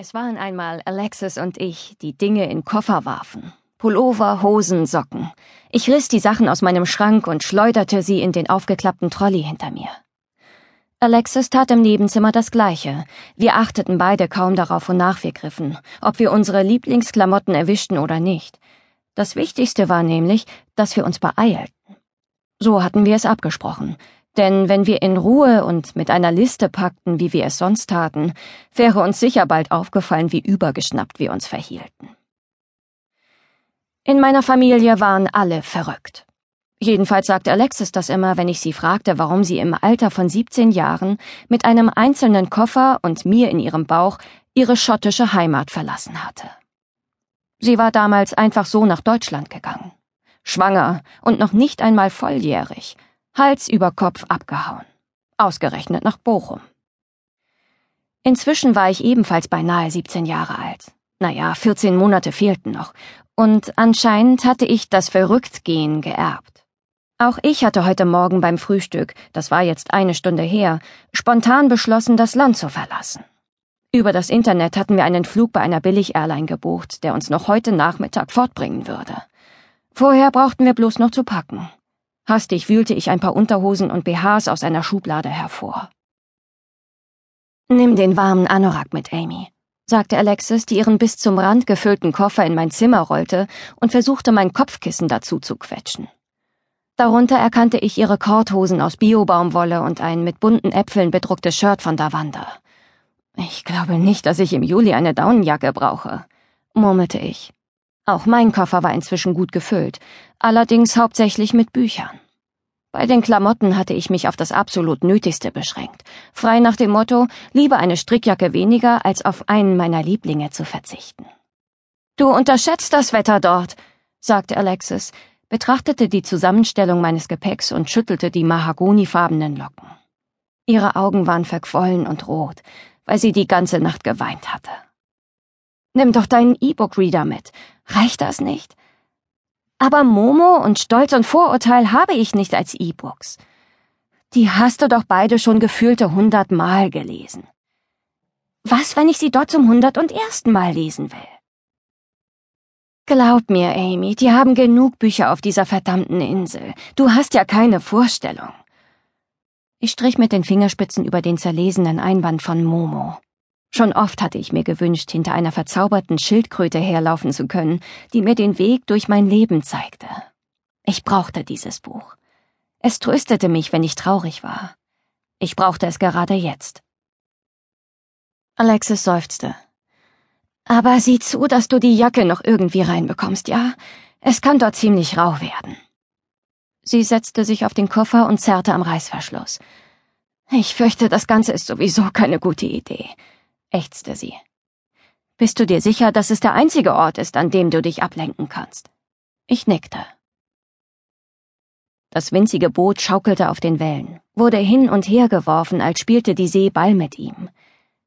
Es waren einmal Alexis und ich, die Dinge in Koffer warfen. Pullover, Hosen, Socken. Ich riss die Sachen aus meinem Schrank und schleuderte sie in den aufgeklappten Trolley hinter mir. Alexis tat im Nebenzimmer das Gleiche. Wir achteten beide kaum darauf, wonach wir griffen, ob wir unsere Lieblingsklamotten erwischten oder nicht. Das Wichtigste war nämlich, dass wir uns beeilten. So hatten wir es abgesprochen. Denn wenn wir in Ruhe und mit einer Liste packten, wie wir es sonst taten, wäre uns sicher bald aufgefallen, wie übergeschnappt wir uns verhielten. In meiner Familie waren alle verrückt. Jedenfalls sagte Alexis das immer, wenn ich sie fragte, warum sie im Alter von 17 Jahren mit einem einzelnen Koffer und mir in ihrem Bauch ihre schottische Heimat verlassen hatte. Sie war damals einfach so nach Deutschland gegangen. Schwanger und noch nicht einmal volljährig, Hals über Kopf abgehauen. Ausgerechnet nach Bochum. Inzwischen war ich ebenfalls beinahe 17 Jahre alt. Naja, 14 Monate fehlten noch. Und anscheinend hatte ich das Verrücktgehen geerbt. Auch ich hatte heute Morgen beim Frühstück, das war jetzt eine Stunde her, spontan beschlossen, das Land zu verlassen. Über das Internet hatten wir einen Flug bei einer Billig-Airline gebucht, der uns noch heute Nachmittag fortbringen würde. Vorher brauchten wir bloß noch zu packen. Hastig wühlte ich ein paar Unterhosen und BHs aus einer Schublade hervor. Nimm den warmen Anorak mit, Amy, sagte Alexis, die ihren bis zum Rand gefüllten Koffer in mein Zimmer rollte und versuchte, mein Kopfkissen dazu zu quetschen. Darunter erkannte ich ihre Korthosen aus Biobaumwolle und ein mit bunten Äpfeln bedrucktes Shirt von Davanda. Ich glaube nicht, dass ich im Juli eine Daunenjacke brauche, murmelte ich. Auch mein Koffer war inzwischen gut gefüllt, allerdings hauptsächlich mit Büchern. Bei den Klamotten hatte ich mich auf das absolut Nötigste beschränkt, frei nach dem Motto, lieber eine Strickjacke weniger, als auf einen meiner Lieblinge zu verzichten. Du unterschätzt das Wetter dort, sagte Alexis, betrachtete die Zusammenstellung meines Gepäcks und schüttelte die mahagonifarbenen Locken. Ihre Augen waren verquollen und rot, weil sie die ganze Nacht geweint hatte. Nimm doch deinen E-Book-Reader mit. Reicht das nicht? Aber Momo und Stolz und Vorurteil habe ich nicht als E-Books. Die hast du doch beide schon gefühlte hundertmal gelesen. Was, wenn ich sie dort zum hundert und ersten Mal lesen will? Glaub mir, Amy, die haben genug Bücher auf dieser verdammten Insel. Du hast ja keine Vorstellung. Ich strich mit den Fingerspitzen über den zerlesenen Einband von Momo. Schon oft hatte ich mir gewünscht, hinter einer verzauberten Schildkröte herlaufen zu können, die mir den Weg durch mein Leben zeigte. Ich brauchte dieses Buch. Es tröstete mich, wenn ich traurig war. Ich brauchte es gerade jetzt. Alexis seufzte. Aber sieh zu, dass du die Jacke noch irgendwie reinbekommst, ja? Es kann dort ziemlich rau werden. Sie setzte sich auf den Koffer und zerrte am Reißverschluss. Ich fürchte, das Ganze ist sowieso keine gute Idee ächzte sie. Bist du dir sicher, dass es der einzige Ort ist, an dem du dich ablenken kannst? Ich nickte. Das winzige Boot schaukelte auf den Wellen, wurde hin und her geworfen, als spielte die See Ball mit ihm.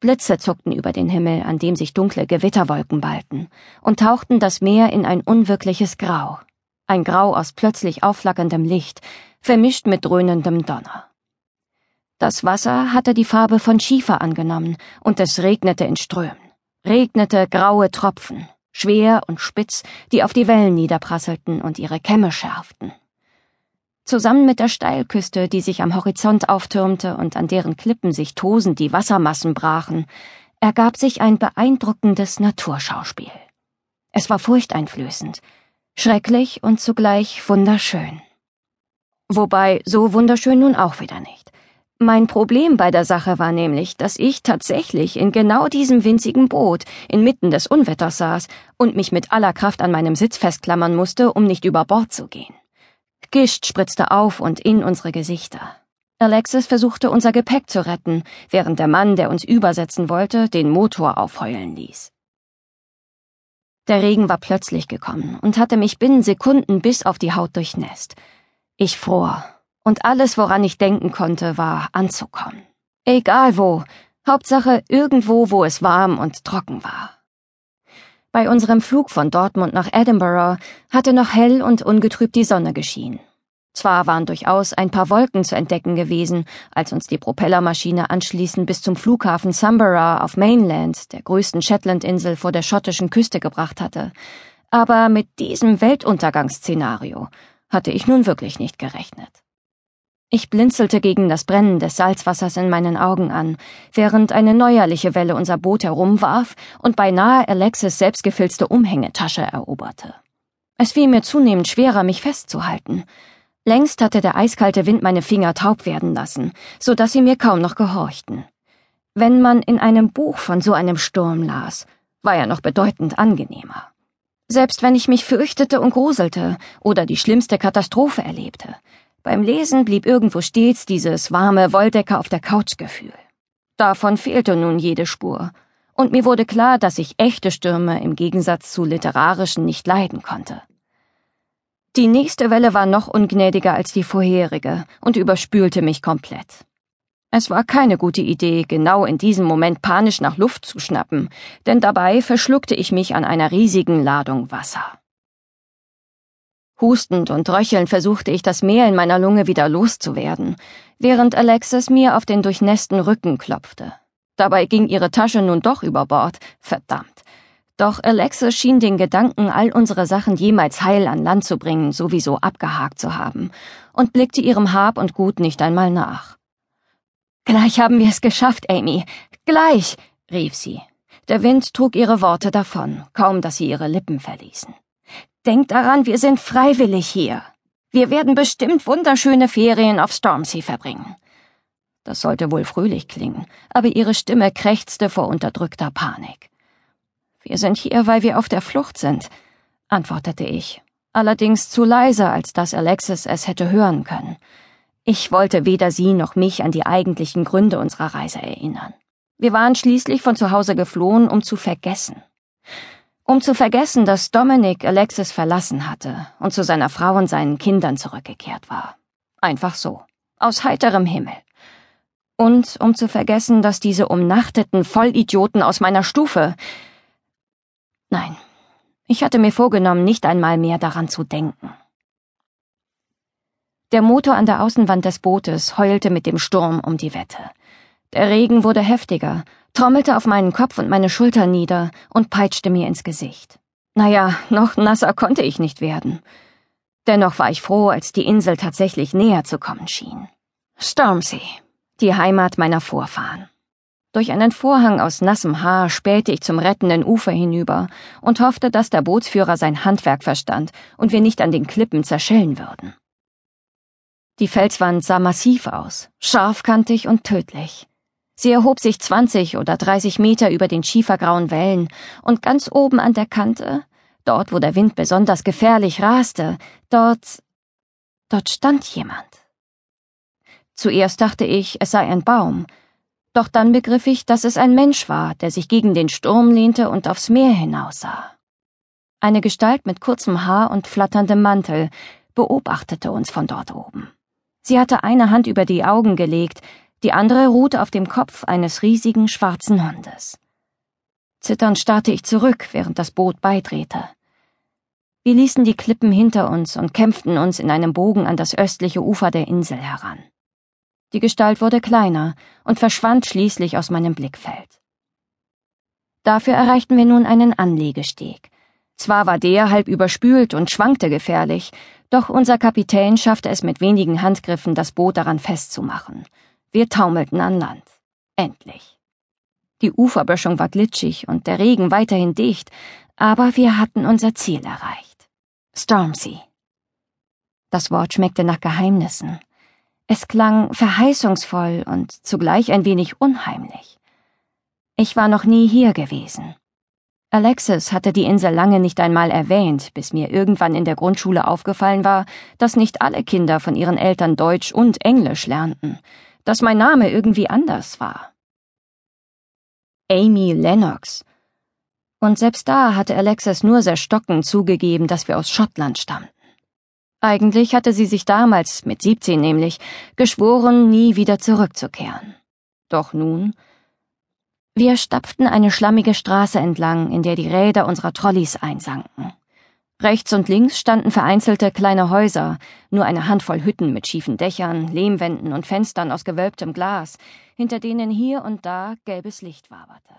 Blitze zuckten über den Himmel, an dem sich dunkle Gewitterwolken ballten, und tauchten das Meer in ein unwirkliches Grau. Ein Grau aus plötzlich aufflackerndem Licht, vermischt mit dröhnendem Donner. Das Wasser hatte die Farbe von Schiefer angenommen, und es regnete in Strömen. Regnete graue Tropfen, schwer und spitz, die auf die Wellen niederprasselten und ihre Kämme schärften. Zusammen mit der Steilküste, die sich am Horizont auftürmte und an deren Klippen sich tosend die Wassermassen brachen, ergab sich ein beeindruckendes Naturschauspiel. Es war furchteinflößend, schrecklich und zugleich wunderschön. Wobei so wunderschön nun auch wieder nicht. Mein Problem bei der Sache war nämlich, dass ich tatsächlich in genau diesem winzigen Boot inmitten des Unwetters saß und mich mit aller Kraft an meinem Sitz festklammern musste, um nicht über Bord zu gehen. Gischt spritzte auf und in unsere Gesichter. Alexis versuchte unser Gepäck zu retten, während der Mann, der uns übersetzen wollte, den Motor aufheulen ließ. Der Regen war plötzlich gekommen und hatte mich binnen Sekunden bis auf die Haut durchnässt. Ich fror und alles, woran ich denken konnte, war anzukommen. Egal wo, Hauptsache irgendwo, wo es warm und trocken war. Bei unserem Flug von Dortmund nach Edinburgh hatte noch hell und ungetrübt die Sonne geschienen. Zwar waren durchaus ein paar Wolken zu entdecken gewesen, als uns die Propellermaschine anschließend bis zum Flughafen Sunborough auf Mainland, der größten Shetlandinsel vor der schottischen Küste gebracht hatte, aber mit diesem Weltuntergangsszenario hatte ich nun wirklich nicht gerechnet. Ich blinzelte gegen das Brennen des Salzwassers in meinen Augen an, während eine neuerliche Welle unser Boot herumwarf und beinahe Alexis selbstgefilzte Umhängetasche eroberte. Es fiel mir zunehmend schwerer, mich festzuhalten. Längst hatte der eiskalte Wind meine Finger taub werden lassen, so dass sie mir kaum noch gehorchten. Wenn man in einem Buch von so einem Sturm las, war er noch bedeutend angenehmer. Selbst wenn ich mich fürchtete und gruselte oder die schlimmste Katastrophe erlebte, beim Lesen blieb irgendwo stets dieses warme Wolldecke auf der Couch Gefühl. Davon fehlte nun jede Spur, und mir wurde klar, dass ich echte Stürme im Gegensatz zu literarischen nicht leiden konnte. Die nächste Welle war noch ungnädiger als die vorherige und überspülte mich komplett. Es war keine gute Idee, genau in diesem Moment panisch nach Luft zu schnappen, denn dabei verschluckte ich mich an einer riesigen Ladung Wasser. Hustend und röchelnd versuchte ich, das Meer in meiner Lunge wieder loszuwerden, während Alexis mir auf den durchnässten Rücken klopfte. Dabei ging ihre Tasche nun doch über Bord, verdammt. Doch Alexa schien den Gedanken, all unsere Sachen jemals heil an Land zu bringen, sowieso abgehakt zu haben und blickte ihrem Hab und Gut nicht einmal nach. Gleich haben wir es geschafft, Amy. Gleich, rief sie. Der Wind trug ihre Worte davon, kaum dass sie ihre Lippen verließen. Denk daran, wir sind freiwillig hier. Wir werden bestimmt wunderschöne Ferien auf Stormsea verbringen. Das sollte wohl fröhlich klingen, aber ihre Stimme krächzte vor unterdrückter Panik. Wir sind hier, weil wir auf der Flucht sind, antwortete ich, allerdings zu leise, als dass Alexis es hätte hören können. Ich wollte weder sie noch mich an die eigentlichen Gründe unserer Reise erinnern. Wir waren schließlich von zu Hause geflohen, um zu vergessen. Um zu vergessen, dass Dominic Alexis verlassen hatte und zu seiner Frau und seinen Kindern zurückgekehrt war. Einfach so. Aus heiterem Himmel. Und um zu vergessen, dass diese umnachteten Vollidioten aus meiner Stufe Nein, ich hatte mir vorgenommen, nicht einmal mehr daran zu denken. Der Motor an der Außenwand des Bootes heulte mit dem Sturm um die Wette. Der Regen wurde heftiger, trommelte auf meinen Kopf und meine Schulter nieder und peitschte mir ins Gesicht. Naja, noch nasser konnte ich nicht werden. Dennoch war ich froh, als die Insel tatsächlich näher zu kommen schien. Stormsea, die Heimat meiner Vorfahren. Durch einen Vorhang aus nassem Haar spähte ich zum rettenden Ufer hinüber und hoffte, dass der Bootsführer sein Handwerk verstand und wir nicht an den Klippen zerschellen würden. Die Felswand sah massiv aus, scharfkantig und tödlich. Sie erhob sich zwanzig oder dreißig Meter über den schiefergrauen Wellen, und ganz oben an der Kante, dort wo der Wind besonders gefährlich raste, dort dort stand jemand. Zuerst dachte ich, es sei ein Baum, doch dann begriff ich, dass es ein Mensch war, der sich gegen den Sturm lehnte und aufs Meer hinaussah. Eine Gestalt mit kurzem Haar und flatterndem Mantel beobachtete uns von dort oben. Sie hatte eine Hand über die Augen gelegt, die andere ruhte auf dem Kopf eines riesigen schwarzen Hundes. Zitternd starrte ich zurück, während das Boot beidrehte. Wir ließen die Klippen hinter uns und kämpften uns in einem Bogen an das östliche Ufer der Insel heran. Die Gestalt wurde kleiner und verschwand schließlich aus meinem Blickfeld. Dafür erreichten wir nun einen Anlegesteg. Zwar war der halb überspült und schwankte gefährlich, doch unser Kapitän schaffte es mit wenigen Handgriffen, das Boot daran festzumachen. Wir taumelten an Land. Endlich. Die Uferböschung war glitschig und der Regen weiterhin dicht, aber wir hatten unser Ziel erreicht. Stormsea. Das Wort schmeckte nach Geheimnissen. Es klang verheißungsvoll und zugleich ein wenig unheimlich. Ich war noch nie hier gewesen. Alexis hatte die Insel lange nicht einmal erwähnt, bis mir irgendwann in der Grundschule aufgefallen war, dass nicht alle Kinder von ihren Eltern Deutsch und Englisch lernten, dass mein Name irgendwie anders war. Amy Lennox. Und selbst da hatte Alexis nur sehr stockend zugegeben, dass wir aus Schottland stammten. Eigentlich hatte sie sich damals, mit 17 nämlich, geschworen, nie wieder zurückzukehren. Doch nun. Wir stapften eine schlammige Straße entlang, in der die Räder unserer Trolleys einsanken. Rechts und links standen vereinzelte kleine Häuser, nur eine Handvoll Hütten mit schiefen Dächern, Lehmwänden und Fenstern aus gewölbtem Glas, hinter denen hier und da gelbes Licht waberte.